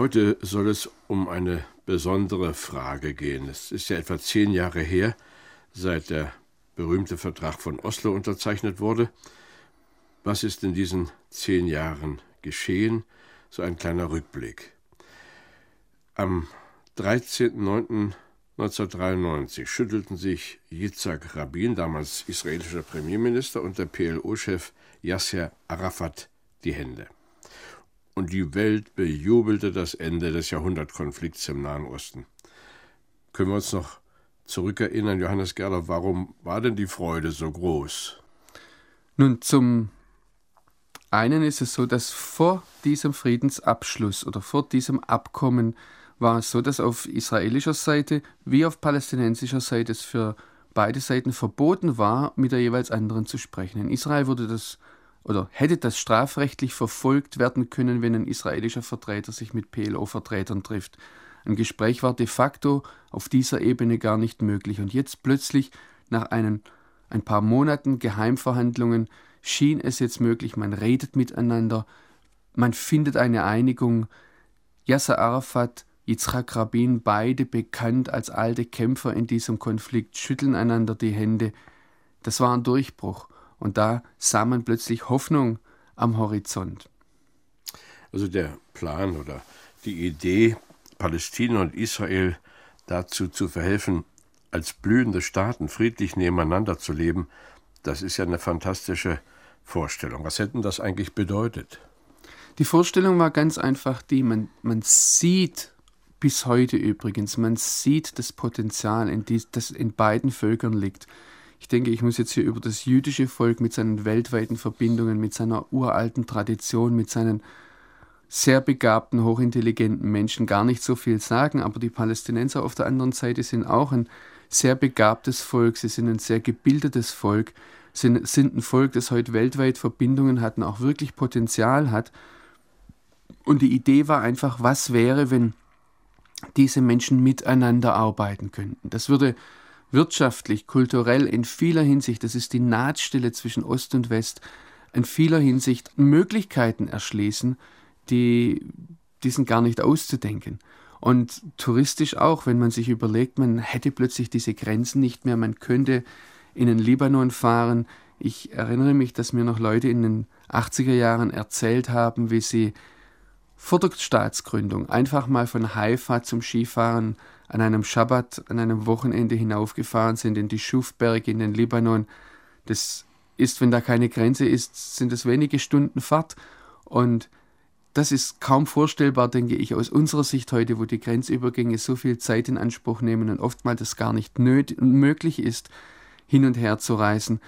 Heute soll es um eine besondere Frage gehen. Es ist ja etwa zehn Jahre her, seit der berühmte Vertrag von Oslo unterzeichnet wurde. Was ist in diesen zehn Jahren geschehen? So ein kleiner Rückblick. Am 13.09.1993 schüttelten sich Yitzhak Rabin, damals israelischer Premierminister, und der PLO-Chef Yasser Arafat die Hände und die Welt bejubelte das Ende des Jahrhundertkonflikts im Nahen Osten. Können wir uns noch zurückerinnern, Johannes Gerler, warum war denn die Freude so groß? Nun, zum einen ist es so, dass vor diesem Friedensabschluss oder vor diesem Abkommen war es so, dass auf israelischer Seite wie auf palästinensischer Seite es für beide Seiten verboten war, mit der jeweils anderen zu sprechen. In Israel wurde das oder hätte das strafrechtlich verfolgt werden können, wenn ein israelischer Vertreter sich mit PLO-Vertretern trifft. Ein Gespräch war de facto auf dieser Ebene gar nicht möglich. Und jetzt plötzlich, nach einen, ein paar Monaten Geheimverhandlungen, schien es jetzt möglich, man redet miteinander, man findet eine Einigung. Yasser Arafat, Yitzhak Rabin, beide bekannt als alte Kämpfer in diesem Konflikt, schütteln einander die Hände. Das war ein Durchbruch. Und da sah man plötzlich Hoffnung am Horizont. Also der Plan oder die Idee, Palästina und Israel dazu zu verhelfen, als blühende Staaten friedlich nebeneinander zu leben, das ist ja eine fantastische Vorstellung. Was hätten das eigentlich bedeutet? Die Vorstellung war ganz einfach die, man, man sieht bis heute übrigens, man sieht das Potenzial, in die, das in beiden Völkern liegt. Ich denke, ich muss jetzt hier über das jüdische Volk mit seinen weltweiten Verbindungen, mit seiner uralten Tradition, mit seinen sehr begabten, hochintelligenten Menschen gar nicht so viel sagen, aber die Palästinenser auf der anderen Seite sind auch ein sehr begabtes Volk, sie sind ein sehr gebildetes Volk, sind, sind ein Volk, das heute weltweit Verbindungen hat und auch wirklich Potenzial hat. Und die Idee war einfach, was wäre, wenn diese Menschen miteinander arbeiten könnten. Das würde wirtschaftlich, kulturell, in vieler Hinsicht, das ist die Nahtstelle zwischen Ost und West, in vieler Hinsicht Möglichkeiten erschließen, die, die sind gar nicht auszudenken. Und touristisch auch, wenn man sich überlegt, man hätte plötzlich diese Grenzen nicht mehr, man könnte in den Libanon fahren. Ich erinnere mich, dass mir noch Leute in den 80er Jahren erzählt haben, wie sie vor der Staatsgründung einfach mal von Haifa zum Skifahren an einem Schabbat, an einem Wochenende hinaufgefahren sind in die Schufberge in den Libanon. Das ist, wenn da keine Grenze ist, sind es wenige Stunden Fahrt. Und das ist kaum vorstellbar, denke ich, aus unserer Sicht heute, wo die Grenzübergänge so viel Zeit in Anspruch nehmen und oftmals das gar nicht möglich ist, hin und her zu reisen.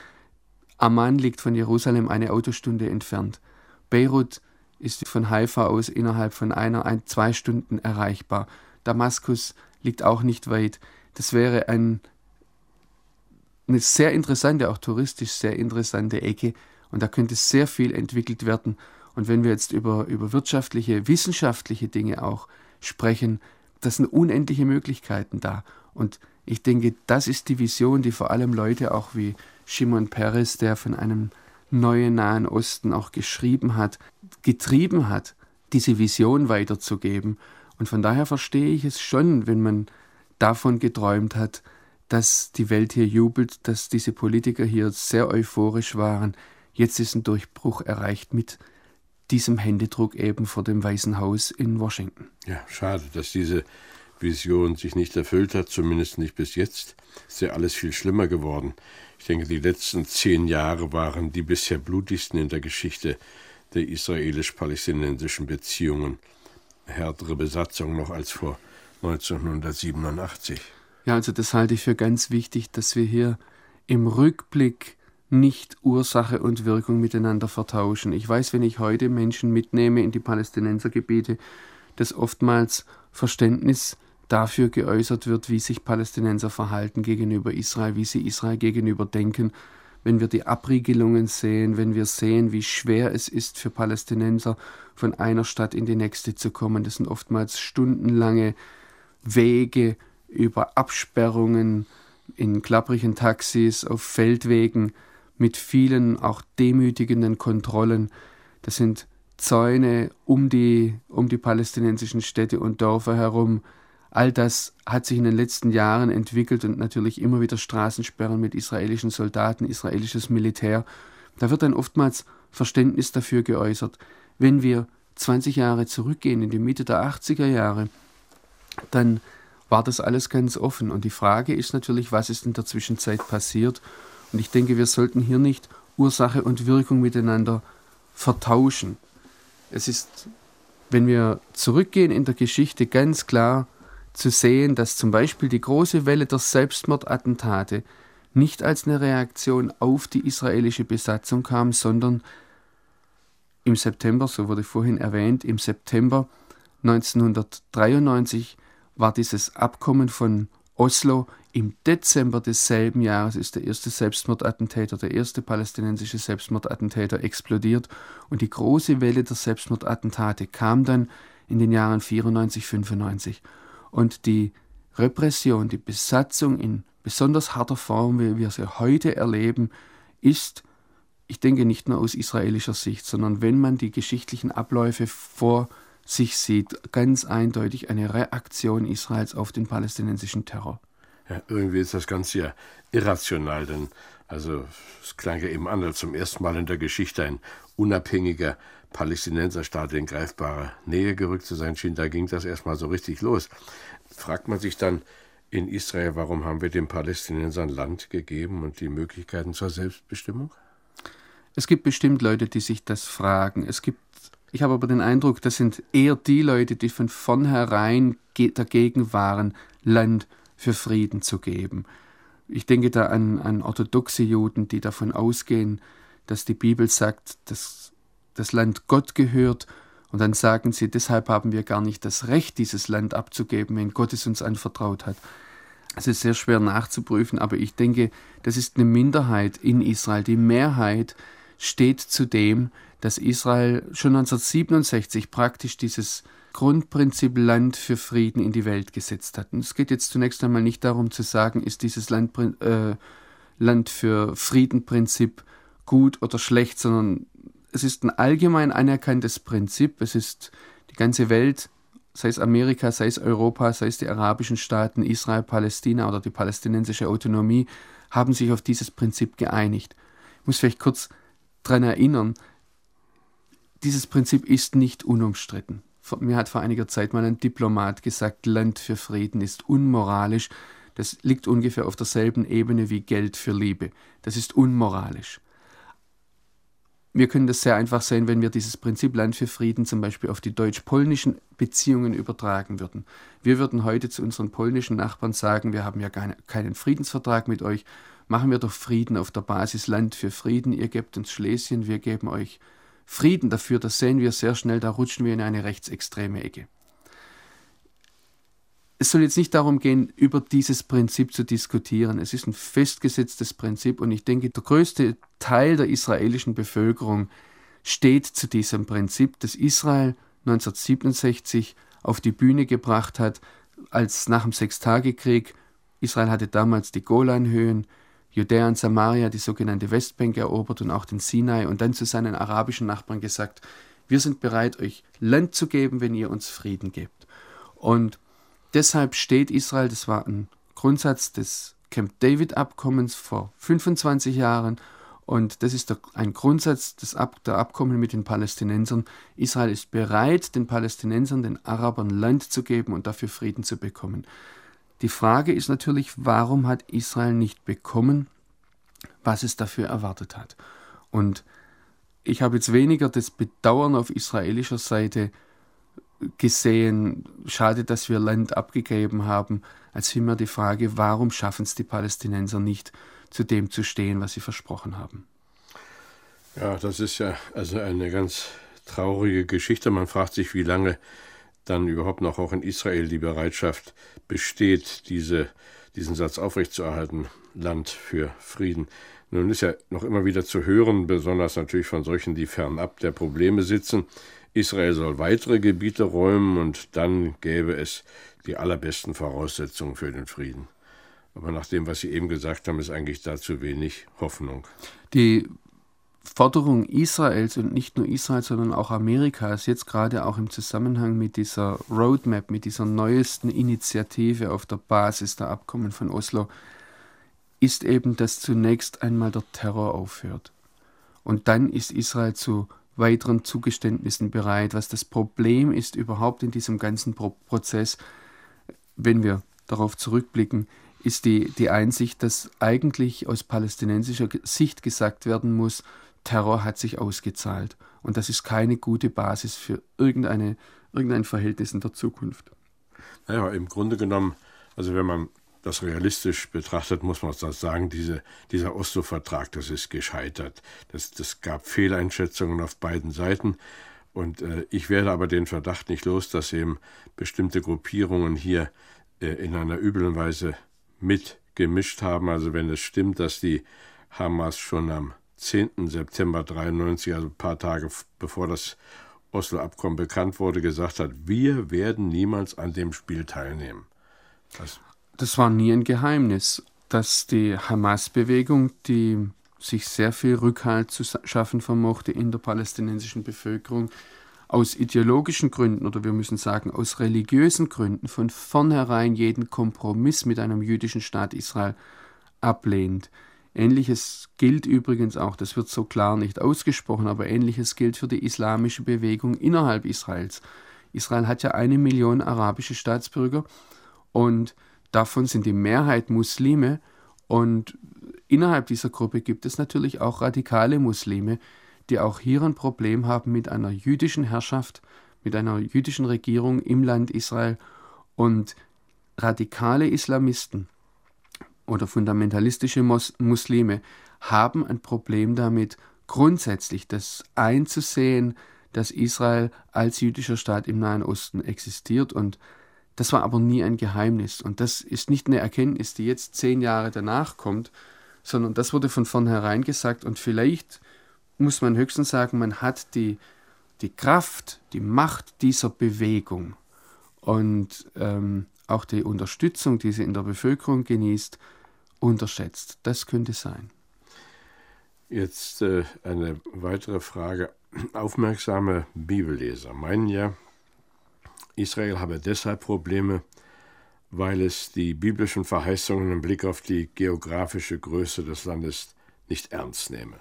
Amman liegt von Jerusalem eine Autostunde entfernt. Beirut ist von Haifa aus innerhalb von einer, ein, zwei Stunden erreichbar. Damaskus liegt auch nicht weit. Das wäre ein, eine sehr interessante, auch touristisch sehr interessante Ecke und da könnte sehr viel entwickelt werden. Und wenn wir jetzt über, über wirtschaftliche, wissenschaftliche Dinge auch sprechen, das sind unendliche Möglichkeiten da. Und ich denke, das ist die Vision, die vor allem Leute auch wie Shimon Peres, der von einem neuen Nahen Osten auch geschrieben hat, getrieben hat, diese Vision weiterzugeben und von daher verstehe ich es schon, wenn man davon geträumt hat, dass die Welt hier jubelt, dass diese Politiker hier sehr euphorisch waren. Jetzt ist ein Durchbruch erreicht mit diesem Händedruck eben vor dem Weißen Haus in Washington. Ja, schade, dass diese Vision sich nicht erfüllt hat, zumindest nicht bis jetzt. Ist ja alles viel schlimmer geworden. Ich denke, die letzten zehn Jahre waren die bisher blutigsten in der Geschichte der israelisch-palästinensischen Beziehungen härtere Besatzung noch als vor 1987. Ja, also das halte ich für ganz wichtig, dass wir hier im Rückblick nicht Ursache und Wirkung miteinander vertauschen. Ich weiß, wenn ich heute Menschen mitnehme in die Palästinensergebiete, dass oftmals Verständnis dafür geäußert wird, wie sich Palästinenser verhalten gegenüber Israel, wie sie Israel gegenüber denken. Wenn wir die Abriegelungen sehen, wenn wir sehen, wie schwer es ist für Palästinenser, von einer Stadt in die nächste zu kommen, das sind oftmals stundenlange Wege über Absperrungen in klapprigen Taxis, auf Feldwegen, mit vielen auch demütigenden Kontrollen. Das sind Zäune um die, um die palästinensischen Städte und Dörfer herum, All das hat sich in den letzten Jahren entwickelt und natürlich immer wieder Straßensperren mit israelischen Soldaten, israelisches Militär. Da wird dann oftmals Verständnis dafür geäußert. Wenn wir 20 Jahre zurückgehen, in die Mitte der 80er Jahre, dann war das alles ganz offen. Und die Frage ist natürlich, was ist in der Zwischenzeit passiert? Und ich denke, wir sollten hier nicht Ursache und Wirkung miteinander vertauschen. Es ist, wenn wir zurückgehen in der Geschichte, ganz klar zu sehen, dass zum Beispiel die große Welle der Selbstmordattentate nicht als eine Reaktion auf die israelische Besatzung kam, sondern im September, so wurde vorhin erwähnt, im September 1993 war dieses Abkommen von Oslo. Im Dezember desselben Jahres ist der erste Selbstmordattentäter, der erste palästinensische Selbstmordattentäter explodiert und die große Welle der Selbstmordattentate kam dann in den Jahren 94, 95 und die Repression, die Besatzung in besonders harter Form, wie wir sie heute erleben, ist, ich denke nicht nur aus israelischer Sicht, sondern wenn man die geschichtlichen Abläufe vor sich sieht, ganz eindeutig eine Reaktion Israels auf den palästinensischen Terror. Ja, irgendwie ist das Ganze ja irrational, denn also es klang ja eben an, als zum ersten Mal in der Geschichte ein unabhängiger Palästinenserstaat in greifbare Nähe gerückt zu sein schien, da ging das erstmal so richtig los. Fragt man sich dann in Israel, warum haben wir den Palästinensern Land gegeben und die Möglichkeiten zur Selbstbestimmung? Es gibt bestimmt Leute, die sich das fragen. Es gibt, ich habe aber den Eindruck, das sind eher die Leute, die von vornherein dagegen waren, Land für Frieden zu geben. Ich denke da an, an orthodoxe Juden, die davon ausgehen, dass die Bibel sagt, dass das Land Gott gehört, und dann sagen sie, deshalb haben wir gar nicht das Recht, dieses Land abzugeben, wenn Gott es uns anvertraut hat. Es ist sehr schwer nachzuprüfen, aber ich denke, das ist eine Minderheit in Israel. Die Mehrheit steht zu dem, dass Israel schon 1967 praktisch dieses Grundprinzip Land für Frieden in die Welt gesetzt hat. Und es geht jetzt zunächst einmal nicht darum zu sagen, ist dieses Land, äh, Land für Friedenprinzip gut oder schlecht, sondern es ist ein allgemein anerkanntes Prinzip. Es ist die ganze Welt, sei es Amerika, sei es Europa, sei es die arabischen Staaten, Israel, Palästina oder die palästinensische Autonomie, haben sich auf dieses Prinzip geeinigt. Ich muss vielleicht kurz daran erinnern, dieses Prinzip ist nicht unumstritten. Mir hat vor einiger Zeit mal ein Diplomat gesagt, Land für Frieden ist unmoralisch. Das liegt ungefähr auf derselben Ebene wie Geld für Liebe. Das ist unmoralisch. Wir können das sehr einfach sehen, wenn wir dieses Prinzip Land für Frieden zum Beispiel auf die deutsch-polnischen Beziehungen übertragen würden. Wir würden heute zu unseren polnischen Nachbarn sagen, wir haben ja keinen Friedensvertrag mit euch, machen wir doch Frieden auf der Basis Land für Frieden, ihr gebt uns Schlesien, wir geben euch Frieden dafür, das sehen wir sehr schnell, da rutschen wir in eine rechtsextreme Ecke. Es soll jetzt nicht darum gehen, über dieses Prinzip zu diskutieren. Es ist ein festgesetztes Prinzip und ich denke, der größte Teil der israelischen Bevölkerung steht zu diesem Prinzip, das Israel 1967 auf die Bühne gebracht hat, als nach dem Sechstagekrieg Israel hatte damals die Golanhöhen, Judäa und Samaria, die sogenannte Westbank erobert und auch den Sinai und dann zu seinen arabischen Nachbarn gesagt, wir sind bereit, euch Land zu geben, wenn ihr uns Frieden gebt. Und Deshalb steht Israel, das war ein Grundsatz des Camp David-Abkommens vor 25 Jahren und das ist der, ein Grundsatz des Ab, der Abkommen mit den Palästinensern. Israel ist bereit, den Palästinensern, den Arabern Land zu geben und dafür Frieden zu bekommen. Die Frage ist natürlich, warum hat Israel nicht bekommen, was es dafür erwartet hat? Und ich habe jetzt weniger das Bedauern auf israelischer Seite, gesehen, schade, dass wir Land abgegeben haben, als vielmehr die Frage, warum schaffen es die Palästinenser nicht, zu dem zu stehen, was sie versprochen haben. Ja, das ist ja also eine ganz traurige Geschichte. Man fragt sich, wie lange dann überhaupt noch auch in Israel die Bereitschaft besteht, diese, diesen Satz aufrechtzuerhalten, Land für Frieden. Nun ist ja noch immer wieder zu hören, besonders natürlich von solchen, die fernab der Probleme sitzen, Israel soll weitere Gebiete räumen und dann gäbe es die allerbesten Voraussetzungen für den Frieden. Aber nach dem, was Sie eben gesagt haben, ist eigentlich da zu wenig Hoffnung. Die Forderung Israels und nicht nur Israels, sondern auch Amerikas, jetzt gerade auch im Zusammenhang mit dieser Roadmap, mit dieser neuesten Initiative auf der Basis der Abkommen von Oslo, ist eben, dass zunächst einmal der Terror aufhört. Und dann ist Israel zu weiteren Zugeständnissen bereit. Was das Problem ist überhaupt in diesem ganzen Pro Prozess, wenn wir darauf zurückblicken, ist die, die Einsicht, dass eigentlich aus palästinensischer Sicht gesagt werden muss, Terror hat sich ausgezahlt. Und das ist keine gute Basis für irgendeine, irgendein Verhältnis in der Zukunft. Naja, im Grunde genommen, also wenn man das realistisch betrachtet, muss man sagen, diese, dieser Oslo-Vertrag, das ist gescheitert. Das, das gab Fehleinschätzungen auf beiden Seiten. Und äh, ich werde aber den Verdacht nicht los, dass eben bestimmte Gruppierungen hier äh, in einer üblen Weise mitgemischt haben. Also wenn es stimmt, dass die Hamas schon am 10. September 93, also ein paar Tage bevor das Oslo-Abkommen bekannt wurde, gesagt hat, wir werden niemals an dem Spiel teilnehmen. Das das war nie ein Geheimnis, dass die Hamas-Bewegung, die sich sehr viel Rückhalt zu schaffen vermochte in der palästinensischen Bevölkerung, aus ideologischen Gründen oder wir müssen sagen aus religiösen Gründen von vornherein jeden Kompromiss mit einem jüdischen Staat Israel ablehnt. Ähnliches gilt übrigens auch, das wird so klar nicht ausgesprochen, aber ähnliches gilt für die islamische Bewegung innerhalb Israels. Israel hat ja eine Million arabische Staatsbürger und Davon sind die Mehrheit Muslime und innerhalb dieser Gruppe gibt es natürlich auch radikale Muslime, die auch hier ein Problem haben mit einer jüdischen Herrschaft, mit einer jüdischen Regierung im Land Israel und radikale Islamisten oder fundamentalistische Mos Muslime haben ein Problem damit, grundsätzlich das einzusehen, dass Israel als jüdischer Staat im Nahen Osten existiert und das war aber nie ein Geheimnis. Und das ist nicht eine Erkenntnis, die jetzt zehn Jahre danach kommt, sondern das wurde von vornherein gesagt. Und vielleicht muss man höchstens sagen, man hat die, die Kraft, die Macht dieser Bewegung und ähm, auch die Unterstützung, die sie in der Bevölkerung genießt, unterschätzt. Das könnte sein. Jetzt äh, eine weitere Frage. Aufmerksame Bibelleser meinen ja, Israel habe deshalb Probleme, weil es die biblischen Verheißungen im Blick auf die geografische Größe des Landes nicht ernst nehme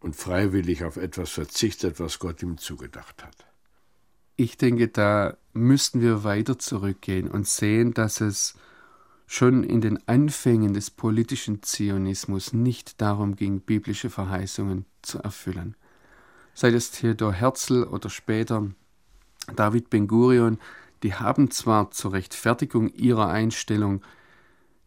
und freiwillig auf etwas verzichtet, was Gott ihm zugedacht hat. Ich denke, da müssten wir weiter zurückgehen und sehen, dass es schon in den Anfängen des politischen Zionismus nicht darum ging, biblische Verheißungen zu erfüllen. Sei es Theodor Herzl oder später David Ben-Gurion, die haben zwar zur Rechtfertigung ihrer Einstellung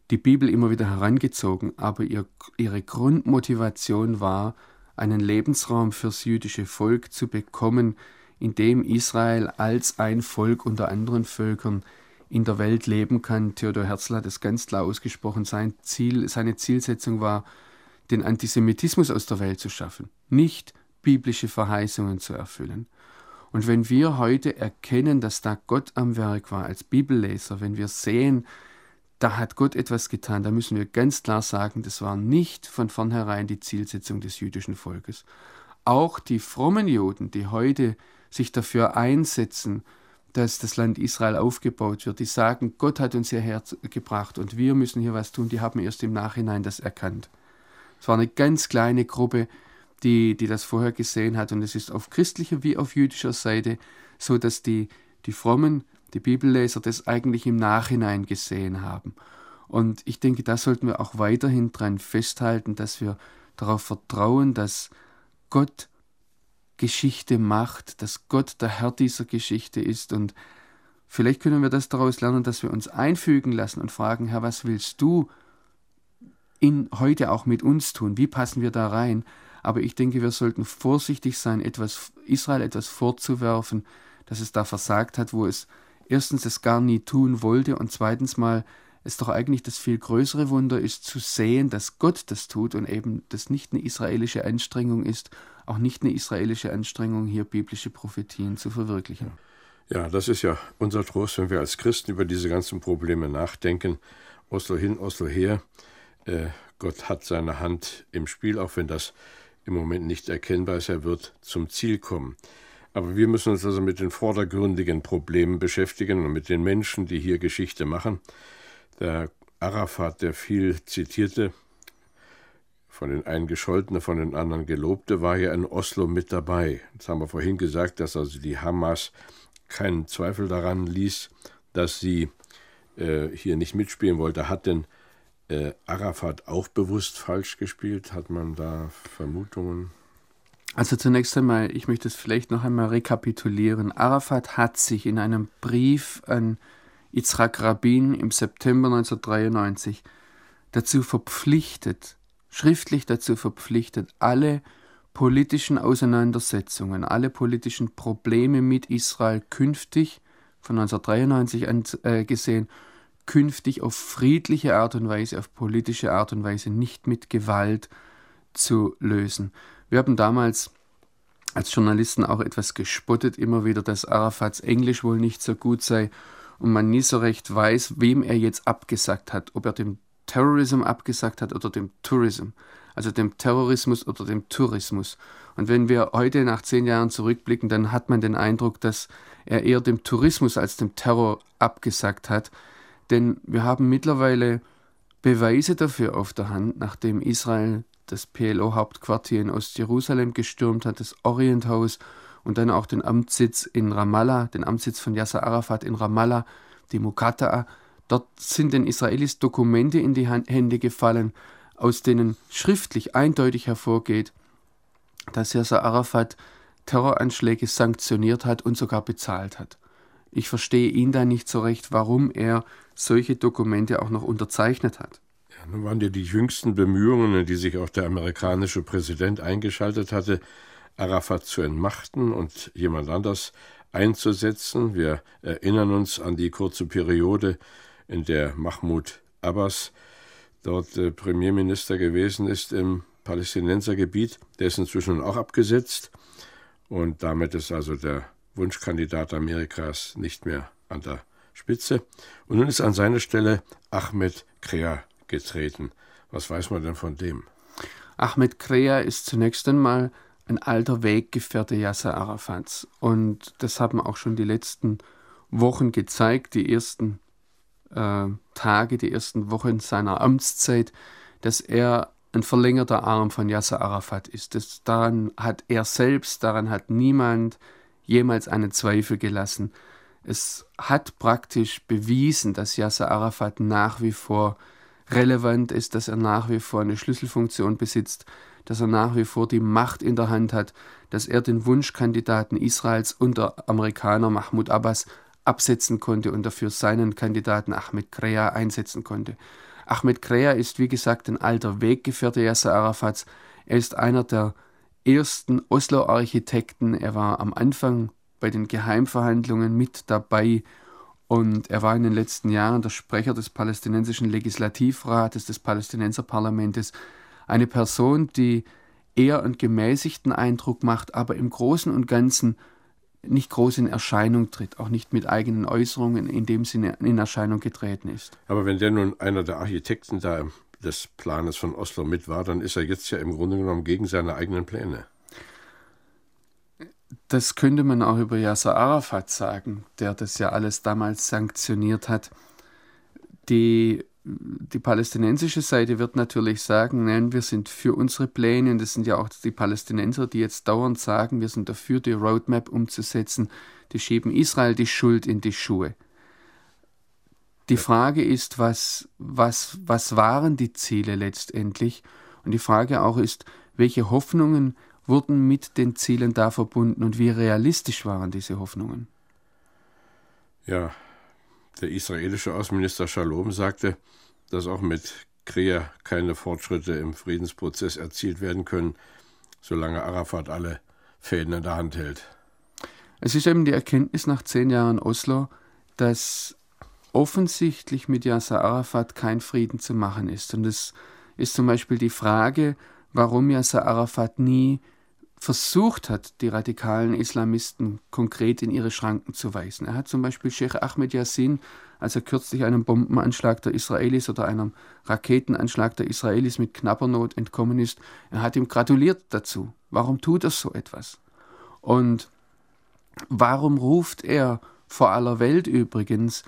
die Bibel immer wieder herangezogen, aber ihr, ihre Grundmotivation war, einen Lebensraum fürs jüdische Volk zu bekommen, in dem Israel als ein Volk unter anderen Völkern in der Welt leben kann. Theodor Herzl hat es ganz klar ausgesprochen. Sein Ziel, seine Zielsetzung war, den Antisemitismus aus der Welt zu schaffen, nicht biblische Verheißungen zu erfüllen. Und wenn wir heute erkennen, dass da Gott am Werk war als Bibelleser, wenn wir sehen, da hat Gott etwas getan, da müssen wir ganz klar sagen, das war nicht von vornherein die Zielsetzung des jüdischen Volkes. Auch die frommen Juden, die heute sich dafür einsetzen, dass das Land Israel aufgebaut wird, die sagen, Gott hat uns hierher gebracht und wir müssen hier was tun, die haben erst im Nachhinein das erkannt. Es war eine ganz kleine Gruppe, die, die das vorher gesehen hat. Und es ist auf christlicher wie auf jüdischer Seite so, dass die, die frommen, die Bibelleser das eigentlich im Nachhinein gesehen haben. Und ich denke, da sollten wir auch weiterhin dran festhalten, dass wir darauf vertrauen, dass Gott Geschichte macht, dass Gott der Herr dieser Geschichte ist. Und vielleicht können wir das daraus lernen, dass wir uns einfügen lassen und fragen, Herr, was willst du in heute auch mit uns tun? Wie passen wir da rein? Aber ich denke, wir sollten vorsichtig sein, etwas, Israel etwas vorzuwerfen, dass es da versagt hat, wo es erstens es gar nie tun wollte und zweitens mal es doch eigentlich das viel größere Wunder ist zu sehen, dass Gott das tut und eben das nicht eine israelische Anstrengung ist, auch nicht eine israelische Anstrengung, hier biblische Prophetien zu verwirklichen. Ja, das ist ja unser Trost, wenn wir als Christen über diese ganzen Probleme nachdenken. Oslo hin, Oslo her. Äh, Gott hat seine Hand im Spiel, auch wenn das im Moment nicht erkennbar ist. Er wird zum Ziel kommen. Aber wir müssen uns also mit den vordergründigen Problemen beschäftigen und mit den Menschen, die hier Geschichte machen. Der Arafat, der viel zitierte, von den einen gescholtene, von den anderen gelobte, war ja in Oslo mit dabei. Das haben wir vorhin gesagt, dass also die Hamas keinen Zweifel daran ließ, dass sie äh, hier nicht mitspielen wollte. Hat denn äh, Arafat auch bewusst falsch gespielt? Hat man da Vermutungen? Also zunächst einmal, ich möchte es vielleicht noch einmal rekapitulieren. Arafat hat sich in einem Brief an Yitzhak Rabin im September 1993 dazu verpflichtet, schriftlich dazu verpflichtet, alle politischen Auseinandersetzungen, alle politischen Probleme mit Israel künftig, von 1993 an äh, gesehen, künftig auf friedliche Art und Weise, auf politische Art und Weise, nicht mit Gewalt zu lösen. Wir haben damals als Journalisten auch etwas gespottet, immer wieder, dass Arafats Englisch wohl nicht so gut sei und man nie so recht weiß, wem er jetzt abgesagt hat, ob er dem Terrorism abgesagt hat oder dem Tourism, also dem Terrorismus oder dem Tourismus. Und wenn wir heute nach zehn Jahren zurückblicken, dann hat man den Eindruck, dass er eher dem Tourismus als dem Terror abgesagt hat, denn wir haben mittlerweile Beweise dafür auf der Hand, nachdem Israel das PLO-Hauptquartier in Ostjerusalem gestürmt hat, das Orienthaus und dann auch den Amtssitz in Ramallah, den Amtssitz von Yasser Arafat in Ramallah, die Muqata'a. Dort sind den Israelis Dokumente in die Hände gefallen, aus denen schriftlich eindeutig hervorgeht, dass Yasser Arafat Terroranschläge sanktioniert hat und sogar bezahlt hat. Ich verstehe ihn da nicht so recht, warum er solche Dokumente auch noch unterzeichnet hat. Ja, nun waren ja die jüngsten Bemühungen, in die sich auch der amerikanische Präsident eingeschaltet hatte, Arafat zu entmachten und jemand anders einzusetzen. Wir erinnern uns an die kurze Periode, in der Mahmoud Abbas dort äh, Premierminister gewesen ist im Palästinensergebiet. Der ist inzwischen auch abgesetzt und damit ist also der Wunschkandidat Amerikas nicht mehr an der Spitze. Und nun ist an seine Stelle Ahmed Krea getreten. Was weiß man denn von dem? Ahmed Krea ist zunächst einmal ein alter Weggefährte Yasser Arafats. Und das haben auch schon die letzten Wochen gezeigt, die ersten äh, Tage, die ersten Wochen seiner Amtszeit, dass er ein verlängerter Arm von Yasser Arafat ist. Das, daran hat er selbst, daran hat niemand jemals einen Zweifel gelassen. Es hat praktisch bewiesen, dass Yasser Arafat nach wie vor relevant ist, dass er nach wie vor eine Schlüsselfunktion besitzt, dass er nach wie vor die Macht in der Hand hat, dass er den Wunschkandidaten Israels unter Amerikaner Mahmoud Abbas absetzen konnte und dafür seinen Kandidaten Ahmed Krea einsetzen konnte. Ahmed Krea ist, wie gesagt, ein alter Weggefährte Yasser Arafats. Er ist einer der ersten Oslo-Architekten. Er war am Anfang bei den Geheimverhandlungen mit dabei und er war in den letzten Jahren der Sprecher des palästinensischen Legislativrates, des Palästinenserparlamentes. Eine Person, die eher einen gemäßigten Eindruck macht, aber im Großen und Ganzen nicht groß in Erscheinung tritt, auch nicht mit eigenen Äußerungen in dem Sinne in Erscheinung getreten ist. Aber wenn der nun einer der Architekten da des Planes von Oslo mit war, dann ist er jetzt ja im Grunde genommen gegen seine eigenen Pläne. Das könnte man auch über Yasser Arafat sagen, der das ja alles damals sanktioniert hat. Die, die palästinensische Seite wird natürlich sagen, nein, wir sind für unsere Pläne, und das sind ja auch die Palästinenser, die jetzt dauernd sagen, wir sind dafür, die Roadmap umzusetzen, die schieben Israel die Schuld in die Schuhe. Die Frage ist, was, was, was waren die Ziele letztendlich? Und die Frage auch ist, welche Hoffnungen wurden mit den Zielen da verbunden und wie realistisch waren diese Hoffnungen? Ja, der israelische Außenminister Shalom sagte, dass auch mit Krea keine Fortschritte im Friedensprozess erzielt werden können, solange Arafat alle Fäden in der Hand hält. Es ist eben die Erkenntnis nach zehn Jahren Oslo, dass offensichtlich mit Yasser Arafat kein Frieden zu machen ist. Und es ist zum Beispiel die Frage, warum Yasser Arafat nie versucht hat, die radikalen Islamisten konkret in ihre Schranken zu weisen. Er hat zum Beispiel Sheikh Ahmed Yassin, als er kürzlich einem Bombenanschlag der Israelis oder einem Raketenanschlag der Israelis mit knapper Not entkommen ist, er hat ihm gratuliert dazu. Warum tut er so etwas? Und warum ruft er vor aller Welt übrigens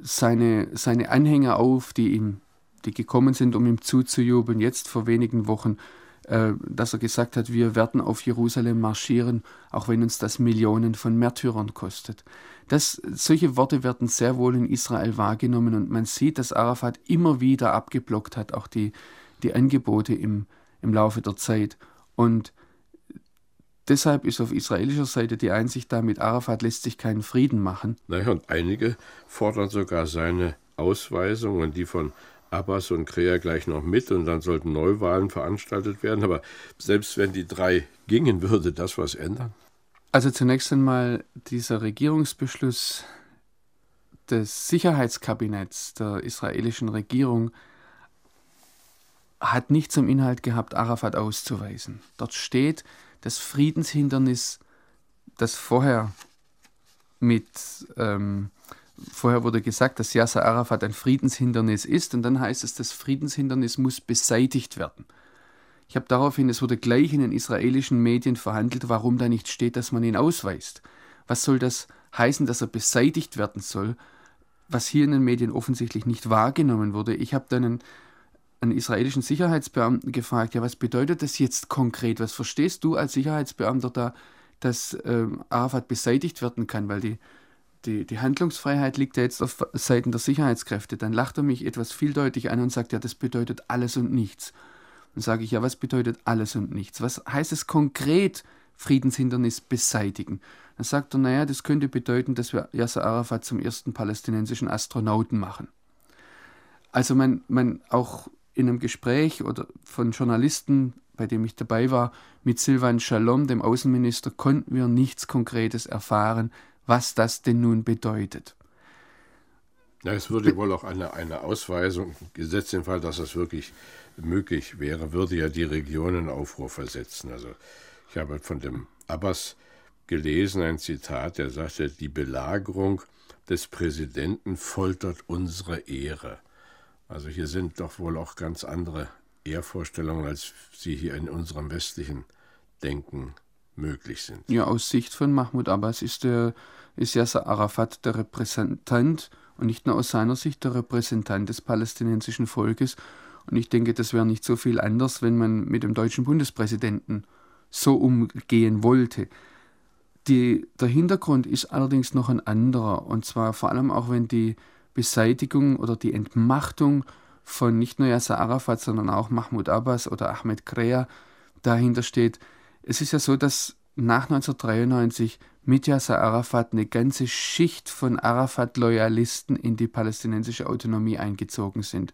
seine, seine Anhänger auf, die ihm, die gekommen sind, um ihm zuzujubeln, jetzt vor wenigen Wochen, äh, dass er gesagt hat, wir werden auf Jerusalem marschieren, auch wenn uns das Millionen von Märtyrern kostet. Das, solche Worte werden sehr wohl in Israel wahrgenommen und man sieht, dass Arafat immer wieder abgeblockt hat, auch die, die Angebote im, im Laufe der Zeit. Und Deshalb ist auf israelischer Seite die Einsicht da, mit Arafat lässt sich keinen Frieden machen. Naja, und einige fordern sogar seine Ausweisung und die von Abbas und Krea gleich noch mit und dann sollten Neuwahlen veranstaltet werden. Aber selbst wenn die drei gingen, würde das was ändern? Also zunächst einmal dieser Regierungsbeschluss des Sicherheitskabinetts der israelischen Regierung hat nicht zum Inhalt gehabt, Arafat auszuweisen. Dort steht, das Friedenshindernis, das vorher mit, ähm, vorher wurde gesagt, dass Yasser Arafat ein Friedenshindernis ist und dann heißt es, das Friedenshindernis muss beseitigt werden. Ich habe daraufhin, es wurde gleich in den israelischen Medien verhandelt, warum da nicht steht, dass man ihn ausweist. Was soll das heißen, dass er beseitigt werden soll, was hier in den Medien offensichtlich nicht wahrgenommen wurde? Ich habe dann einen einen israelischen Sicherheitsbeamten gefragt, ja, was bedeutet das jetzt konkret? Was verstehst du als Sicherheitsbeamter da, dass ähm, Arafat beseitigt werden kann? Weil die, die, die Handlungsfreiheit liegt ja jetzt auf Seiten der Sicherheitskräfte. Dann lacht er mich etwas vieldeutig an und sagt, ja, das bedeutet alles und nichts. Dann sage ich, ja, was bedeutet alles und nichts? Was heißt es konkret, Friedenshindernis beseitigen? Dann sagt er, naja, das könnte bedeuten, dass wir Yasser Arafat zum ersten palästinensischen Astronauten machen. Also man, man auch in einem Gespräch oder von Journalisten, bei dem ich dabei war, mit Silvan Shalom, dem Außenminister, konnten wir nichts Konkretes erfahren, was das denn nun bedeutet. Ja, es würde wohl auch eine, eine Ausweisung, gesetzt im Fall, dass das wirklich möglich wäre, würde ja die Region in Aufruhr versetzen. Also ich habe von dem Abbas gelesen, ein Zitat, der sagte, die Belagerung des Präsidenten foltert unsere Ehre. Also hier sind doch wohl auch ganz andere Ehrvorstellungen, als sie hier in unserem westlichen Denken möglich sind. Ja, aus Sicht von Mahmoud Abbas ist, der, ist Yasser Arafat der Repräsentant und nicht nur aus seiner Sicht der Repräsentant des palästinensischen Volkes. Und ich denke, das wäre nicht so viel anders, wenn man mit dem deutschen Bundespräsidenten so umgehen wollte. Die, der Hintergrund ist allerdings noch ein anderer, und zwar vor allem auch, wenn die Beseitigung oder die Entmachtung von nicht nur Yasser Arafat, sondern auch Mahmoud Abbas oder Ahmed Krea dahinter steht. Es ist ja so, dass nach 1993 mit Yasser Arafat eine ganze Schicht von Arafat-Loyalisten in die palästinensische Autonomie eingezogen sind.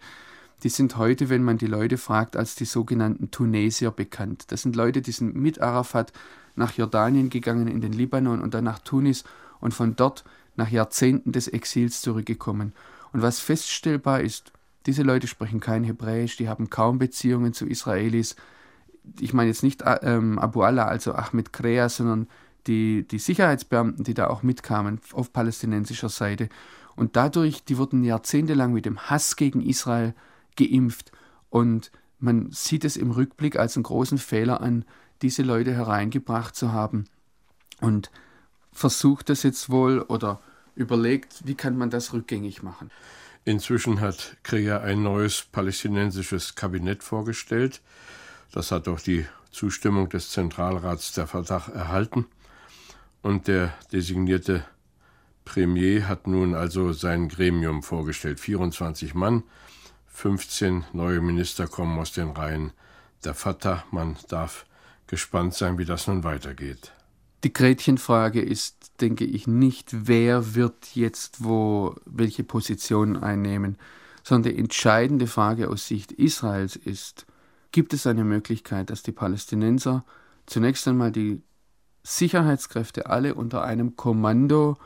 Die sind heute, wenn man die Leute fragt, als die sogenannten Tunesier bekannt. Das sind Leute, die sind mit Arafat nach Jordanien gegangen, in den Libanon und dann nach Tunis und von dort nach Jahrzehnten des Exils zurückgekommen. Und was feststellbar ist, diese Leute sprechen kein Hebräisch, die haben kaum Beziehungen zu Israelis. Ich meine jetzt nicht äh, ähm, Abu Allah, also Ahmed Krea, sondern die, die Sicherheitsbeamten, die da auch mitkamen auf palästinensischer Seite. Und dadurch, die wurden jahrzehntelang mit dem Hass gegen Israel geimpft. Und man sieht es im Rückblick als einen großen Fehler an, diese Leute hereingebracht zu haben. Und versucht das jetzt wohl oder überlegt, wie kann man das rückgängig machen. Inzwischen hat Krea ein neues palästinensisches Kabinett vorgestellt. Das hat auch die Zustimmung des Zentralrats der Fatah erhalten. Und der designierte Premier hat nun also sein Gremium vorgestellt. 24 Mann, 15 neue Minister kommen aus den Reihen der Fatah. Man darf gespannt sein, wie das nun weitergeht. Die Gretchenfrage ist, denke ich, nicht, wer wird jetzt wo welche Position einnehmen, sondern die entscheidende Frage aus Sicht Israels ist, gibt es eine Möglichkeit, dass die Palästinenser zunächst einmal die Sicherheitskräfte alle unter einem Kommando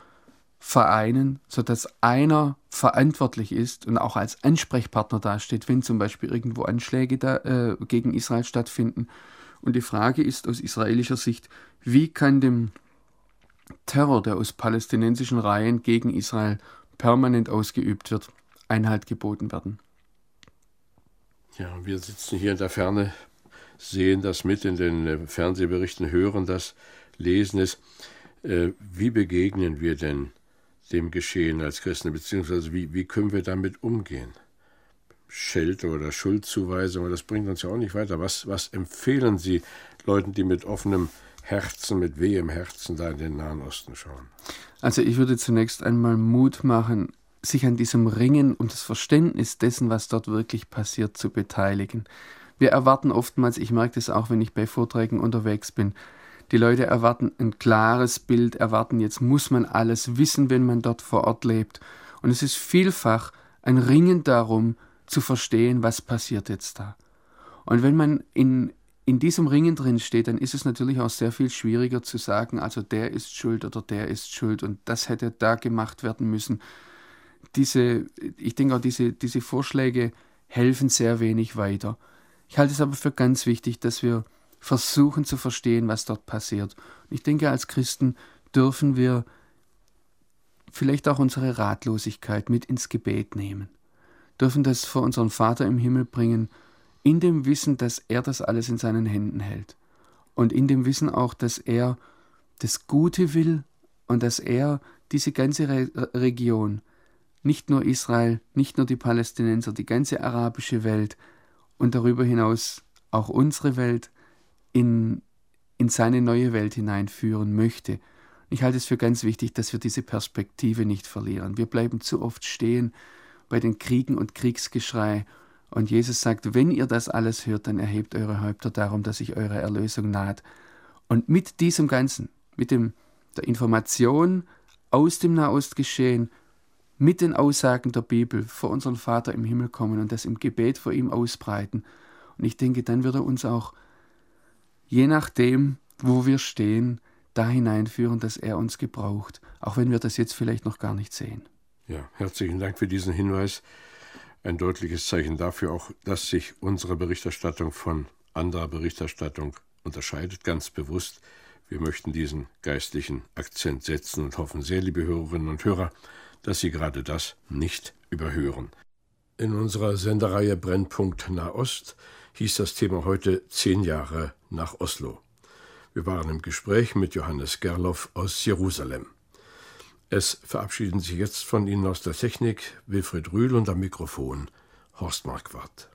vereinen, sodass einer verantwortlich ist und auch als Ansprechpartner dasteht, wenn zum Beispiel irgendwo Anschläge da, äh, gegen Israel stattfinden. Und die Frage ist aus israelischer Sicht, wie kann dem Terror, der aus palästinensischen Reihen gegen Israel permanent ausgeübt wird, Einhalt geboten werden? Ja, wir sitzen hier in der Ferne, sehen das mit in den äh, Fernsehberichten, hören das, lesen es. Äh, wie begegnen wir denn dem Geschehen als Christen, beziehungsweise wie, wie können wir damit umgehen? Schelte oder Schuldzuweisung, das bringt uns ja auch nicht weiter. Was, was empfehlen Sie Leuten, die mit offenem Herzen, mit weh im Herzen da in den Nahen Osten schauen? Also ich würde zunächst einmal Mut machen, sich an diesem Ringen um das Verständnis dessen, was dort wirklich passiert, zu beteiligen. Wir erwarten oftmals, ich merke das auch, wenn ich bei Vorträgen unterwegs bin, die Leute erwarten ein klares Bild, erwarten jetzt muss man alles wissen, wenn man dort vor Ort lebt. Und es ist vielfach ein Ringen darum, zu verstehen, was passiert jetzt da. Und wenn man in, in diesem Ringen drin steht, dann ist es natürlich auch sehr viel schwieriger zu sagen, also der ist schuld oder der ist schuld und das hätte da gemacht werden müssen. Diese, ich denke auch, diese, diese Vorschläge helfen sehr wenig weiter. Ich halte es aber für ganz wichtig, dass wir versuchen zu verstehen, was dort passiert. Und ich denke, als Christen dürfen wir vielleicht auch unsere Ratlosigkeit mit ins Gebet nehmen, dürfen das vor unseren Vater im Himmel bringen, in dem Wissen, dass er das alles in seinen Händen hält und in dem Wissen auch, dass er das Gute will und dass er diese ganze Re Region, nicht nur Israel, nicht nur die Palästinenser, die ganze arabische Welt und darüber hinaus auch unsere Welt in, in seine neue Welt hineinführen möchte. Ich halte es für ganz wichtig, dass wir diese Perspektive nicht verlieren. Wir bleiben zu oft stehen bei den Kriegen und Kriegsgeschrei. Und Jesus sagt, wenn ihr das alles hört, dann erhebt eure Häupter darum, dass sich eure Erlösung naht. Und mit diesem Ganzen, mit dem, der Information aus dem Nahostgeschehen, mit den Aussagen der Bibel vor unseren Vater im Himmel kommen und das im Gebet vor ihm ausbreiten. Und ich denke, dann wird er uns auch je nachdem, wo wir stehen, da hineinführen, dass er uns gebraucht, auch wenn wir das jetzt vielleicht noch gar nicht sehen. Ja, herzlichen Dank für diesen Hinweis. Ein deutliches Zeichen dafür auch, dass sich unsere Berichterstattung von anderer Berichterstattung unterscheidet, ganz bewusst. Wir möchten diesen geistlichen Akzent setzen und hoffen sehr, liebe Hörerinnen und Hörer, dass Sie gerade das nicht überhören. In unserer Sendereihe Brennpunkt Nahost hieß das Thema heute zehn Jahre nach Oslo. Wir waren im Gespräch mit Johannes Gerloff aus Jerusalem. Es verabschieden sich jetzt von Ihnen aus der Technik Wilfried Rühl und am Mikrofon Horst Marquardt.